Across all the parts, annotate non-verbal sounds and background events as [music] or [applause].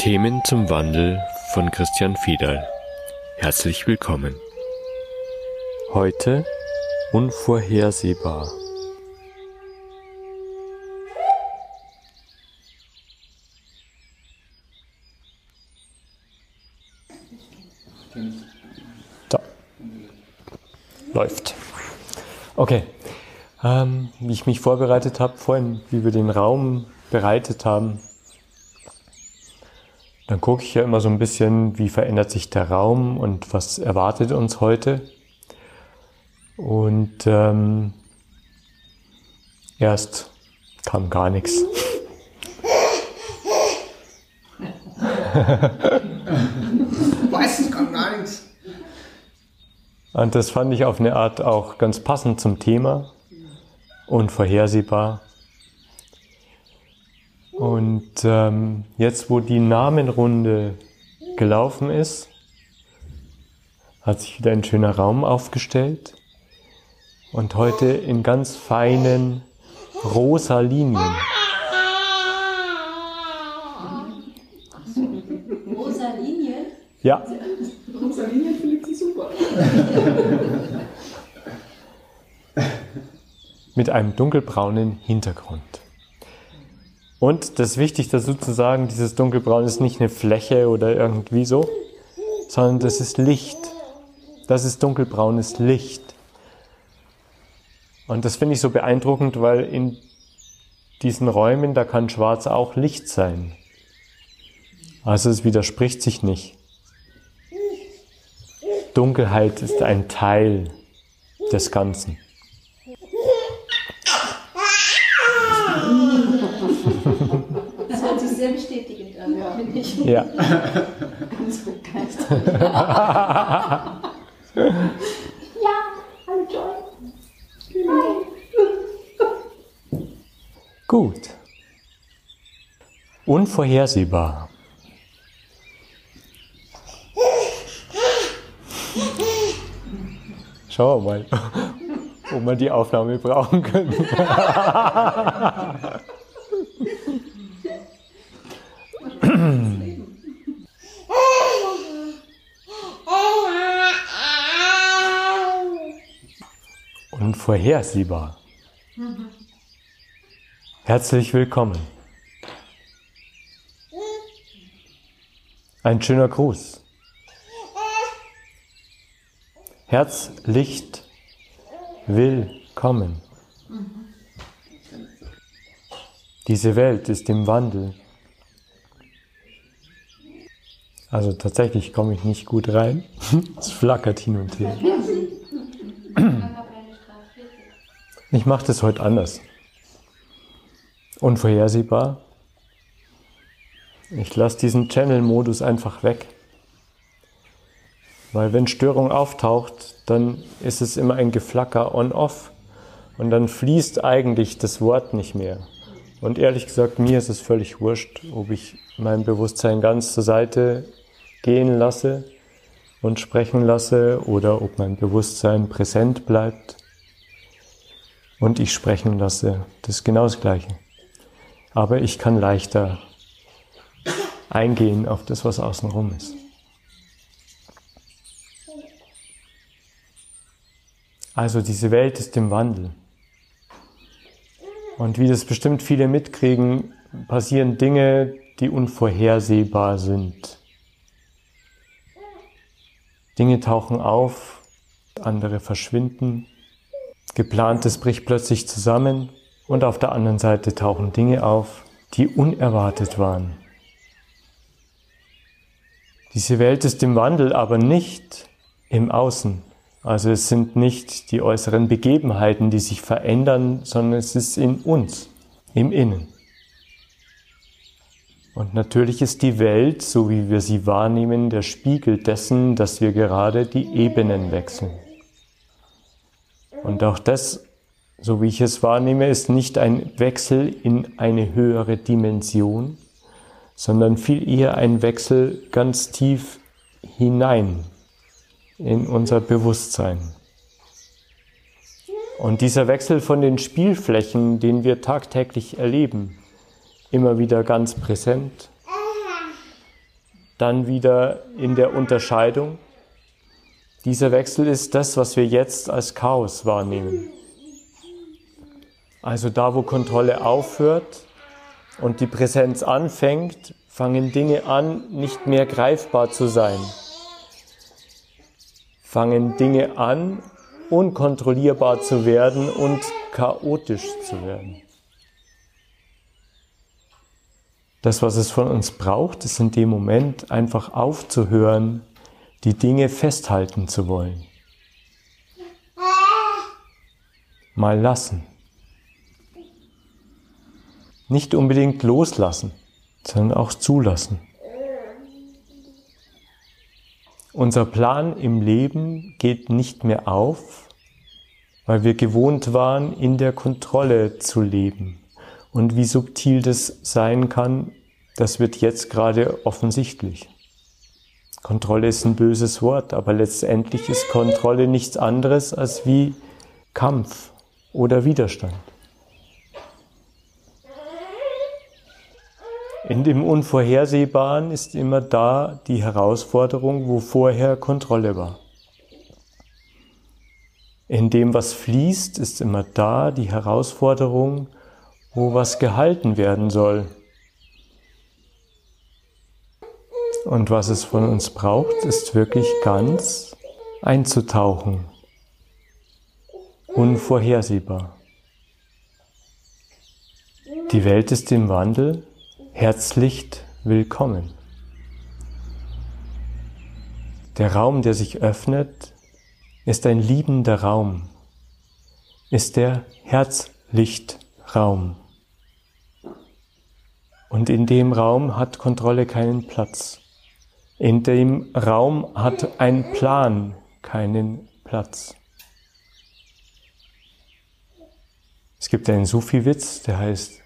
Themen zum Wandel von Christian Fiedal. Herzlich willkommen. Heute unvorhersehbar. So. Läuft. Okay. Ähm, wie ich mich vorbereitet habe, vorhin, wie wir den Raum bereitet haben, dann gucke ich ja immer so ein bisschen, wie verändert sich der Raum und was erwartet uns heute. Und ähm, erst kam gar nichts. [laughs] Meistens kam gar nichts. Und das fand ich auf eine Art auch ganz passend zum Thema. Unvorhersehbar. Und ähm, jetzt, wo die Namenrunde gelaufen ist, hat sich wieder ein schöner Raum aufgestellt. Und heute in ganz feinen rosa Linien. Rosa Linien? Ja, Rosa Linie findet sie super. mit einem dunkelbraunen Hintergrund. Und das ist wichtig dazu zu sagen, dieses dunkelbraun ist nicht eine Fläche oder irgendwie so, sondern das ist Licht. Das ist dunkelbraunes Licht. Und das finde ich so beeindruckend, weil in diesen Räumen, da kann schwarz auch Licht sein. Also es widerspricht sich nicht. Dunkelheit ist ein Teil des Ganzen. Das hört sich sehr bestätigend an, Ja. finde ich. Ja. [laughs] Ganz begeistert. [laughs] ja, hallo Joy. Hi. Gut. Unvorhersehbar. Schauen wir mal, [laughs] ob wir die Aufnahme brauchen können. [clears throat] Unvorhersehbar. Herzlich willkommen. Ein schöner Gruß. Herzlicht willkommen. Diese Welt ist im Wandel. Also tatsächlich komme ich nicht gut rein. [laughs] Es flackert hin und her. [clears throat] Ich mache das heute anders. Unvorhersehbar. Ich lasse diesen Channel-Modus einfach weg. Weil wenn Störung auftaucht, dann ist es immer ein Geflacker on-off. Und dann fließt eigentlich das Wort nicht mehr. Und ehrlich gesagt, mir ist es völlig wurscht, ob ich mein Bewusstsein ganz zur Seite gehen lasse und sprechen lasse oder ob mein Bewusstsein präsent bleibt und ich sprechen lasse. Das ist genau das Gleiche. Aber ich kann leichter eingehen auf das, was außenrum ist. Also diese Welt ist im Wandel. Und wie das bestimmt viele mitkriegen, passieren Dinge, die unvorhersehbar sind. Dinge tauchen auf, andere verschwinden, geplantes bricht plötzlich zusammen und auf der anderen Seite tauchen Dinge auf, die unerwartet waren. Diese Welt ist im Wandel, aber nicht im Außen. Also es sind nicht die äußeren Begebenheiten, die sich verändern, sondern es ist in uns, im Innen. Und natürlich ist die Welt, so wie wir sie wahrnehmen, der Spiegel dessen, dass wir gerade die Ebenen wechseln. Und auch das, so wie ich es wahrnehme, ist nicht ein Wechsel in eine höhere Dimension, sondern viel eher ein Wechsel ganz tief hinein in unser Bewusstsein. Und dieser Wechsel von den Spielflächen, den wir tagtäglich erleben, immer wieder ganz präsent, dann wieder in der Unterscheidung. Dieser Wechsel ist das, was wir jetzt als Chaos wahrnehmen. Also da, wo Kontrolle aufhört und die Präsenz anfängt, fangen Dinge an, nicht mehr greifbar zu sein. Fangen Dinge an, unkontrollierbar zu werden und chaotisch zu werden. Das, was es von uns braucht, ist in dem Moment einfach aufzuhören, die Dinge festhalten zu wollen. Mal lassen. Nicht unbedingt loslassen, sondern auch zulassen. Unser Plan im Leben geht nicht mehr auf, weil wir gewohnt waren, in der Kontrolle zu leben. Und wie subtil das sein kann, das wird jetzt gerade offensichtlich. Kontrolle ist ein böses Wort, aber letztendlich ist Kontrolle nichts anderes als wie Kampf oder Widerstand. In dem Unvorhersehbaren ist immer da die Herausforderung, wo vorher Kontrolle war. In dem, was fließt, ist immer da die Herausforderung, wo was gehalten werden soll. Und was es von uns braucht, ist wirklich ganz einzutauchen. Unvorhersehbar. Die Welt ist im Wandel. Herzlich willkommen. Der Raum, der sich öffnet, ist ein liebender Raum, ist der Herzlichtraum. Und in dem Raum hat Kontrolle keinen Platz. In dem Raum hat ein Plan keinen Platz. Es gibt einen Sufi-Witz, der heißt,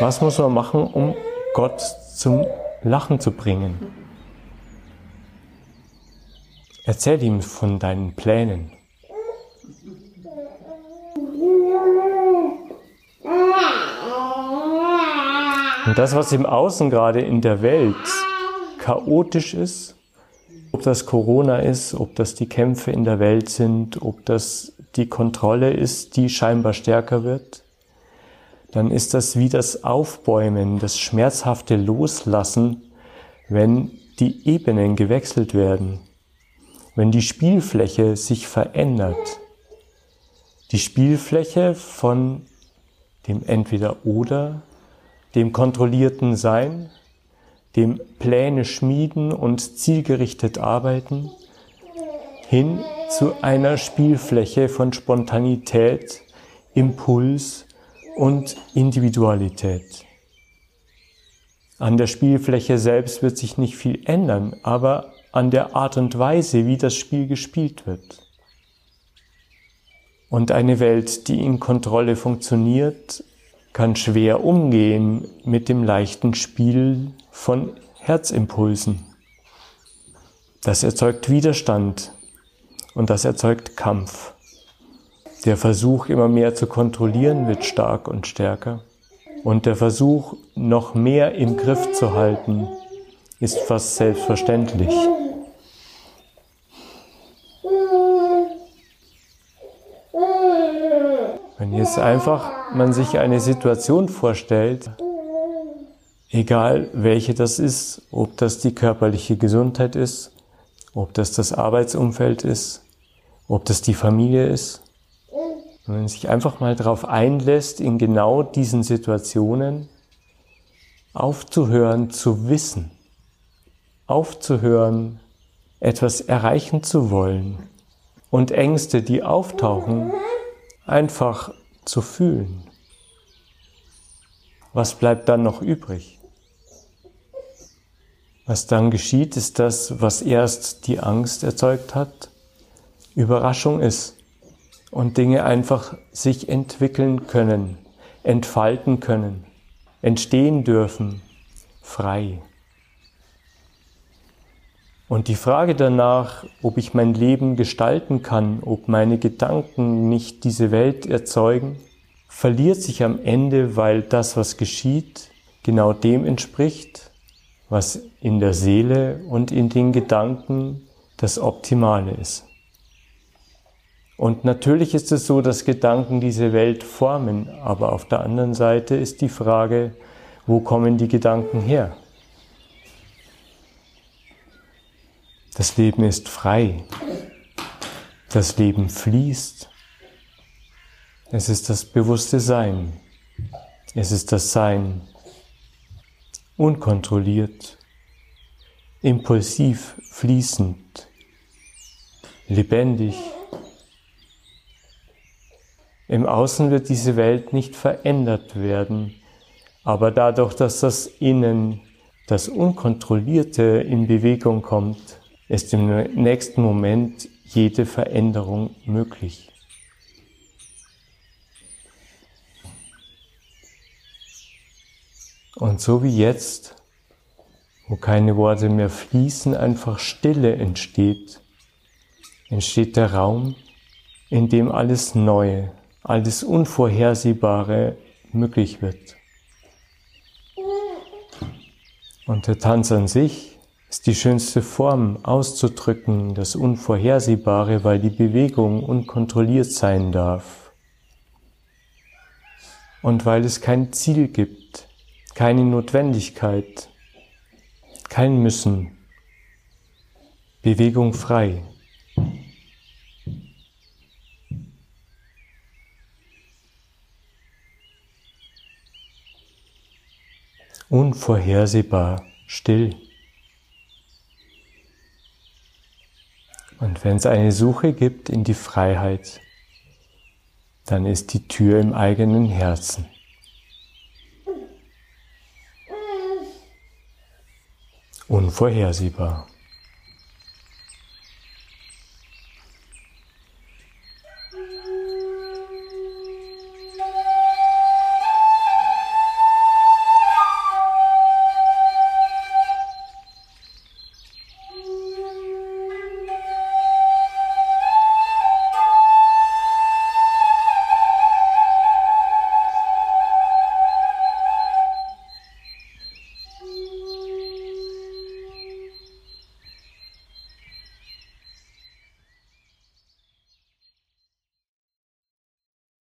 was muss man machen, um Gott zum Lachen zu bringen? Erzähl ihm von deinen Plänen. Und das, was im Außen gerade in der Welt chaotisch ist, ob das Corona ist, ob das die Kämpfe in der Welt sind, ob das die Kontrolle ist, die scheinbar stärker wird, dann ist das wie das Aufbäumen, das schmerzhafte Loslassen, wenn die Ebenen gewechselt werden, wenn die Spielfläche sich verändert. Die Spielfläche von dem Entweder-Oder dem kontrollierten Sein, dem Pläne schmieden und zielgerichtet arbeiten, hin zu einer Spielfläche von Spontanität, Impuls und Individualität. An der Spielfläche selbst wird sich nicht viel ändern, aber an der Art und Weise, wie das Spiel gespielt wird. Und eine Welt, die in Kontrolle funktioniert, kann schwer umgehen mit dem leichten Spiel von Herzimpulsen. Das erzeugt Widerstand und das erzeugt Kampf. Der Versuch, immer mehr zu kontrollieren, wird stark und stärker. Und der Versuch, noch mehr im Griff zu halten, ist fast selbstverständlich. Wenn jetzt einfach man sich eine Situation vorstellt, egal welche das ist, ob das die körperliche Gesundheit ist, ob das das Arbeitsumfeld ist, ob das die Familie ist, wenn man sich einfach mal darauf einlässt, in genau diesen Situationen aufzuhören zu wissen, aufzuhören, etwas erreichen zu wollen und Ängste, die auftauchen, einfach zu fühlen. Was bleibt dann noch übrig? Was dann geschieht, ist das, was erst die Angst erzeugt hat, Überraschung ist und Dinge einfach sich entwickeln können, entfalten können, entstehen dürfen, frei. Und die Frage danach, ob ich mein Leben gestalten kann, ob meine Gedanken nicht diese Welt erzeugen, verliert sich am Ende, weil das, was geschieht, genau dem entspricht, was in der Seele und in den Gedanken das Optimale ist. Und natürlich ist es so, dass Gedanken diese Welt formen, aber auf der anderen Seite ist die Frage, wo kommen die Gedanken her? Das Leben ist frei. Das Leben fließt. Es ist das bewusste Sein. Es ist das Sein. Unkontrolliert, impulsiv, fließend, lebendig. Im Außen wird diese Welt nicht verändert werden, aber dadurch, dass das Innen, das Unkontrollierte in Bewegung kommt, ist im nächsten Moment jede Veränderung möglich. Und so wie jetzt, wo keine Worte mehr fließen, einfach Stille entsteht, entsteht der Raum, in dem alles Neue, alles Unvorhersehbare möglich wird. Und der Tanz an sich ist die schönste Form auszudrücken, das Unvorhersehbare, weil die Bewegung unkontrolliert sein darf. Und weil es kein Ziel gibt, keine Notwendigkeit, kein Müssen, Bewegung frei. Unvorhersehbar, still. Und wenn es eine Suche gibt in die Freiheit, dann ist die Tür im eigenen Herzen. Unvorhersehbar.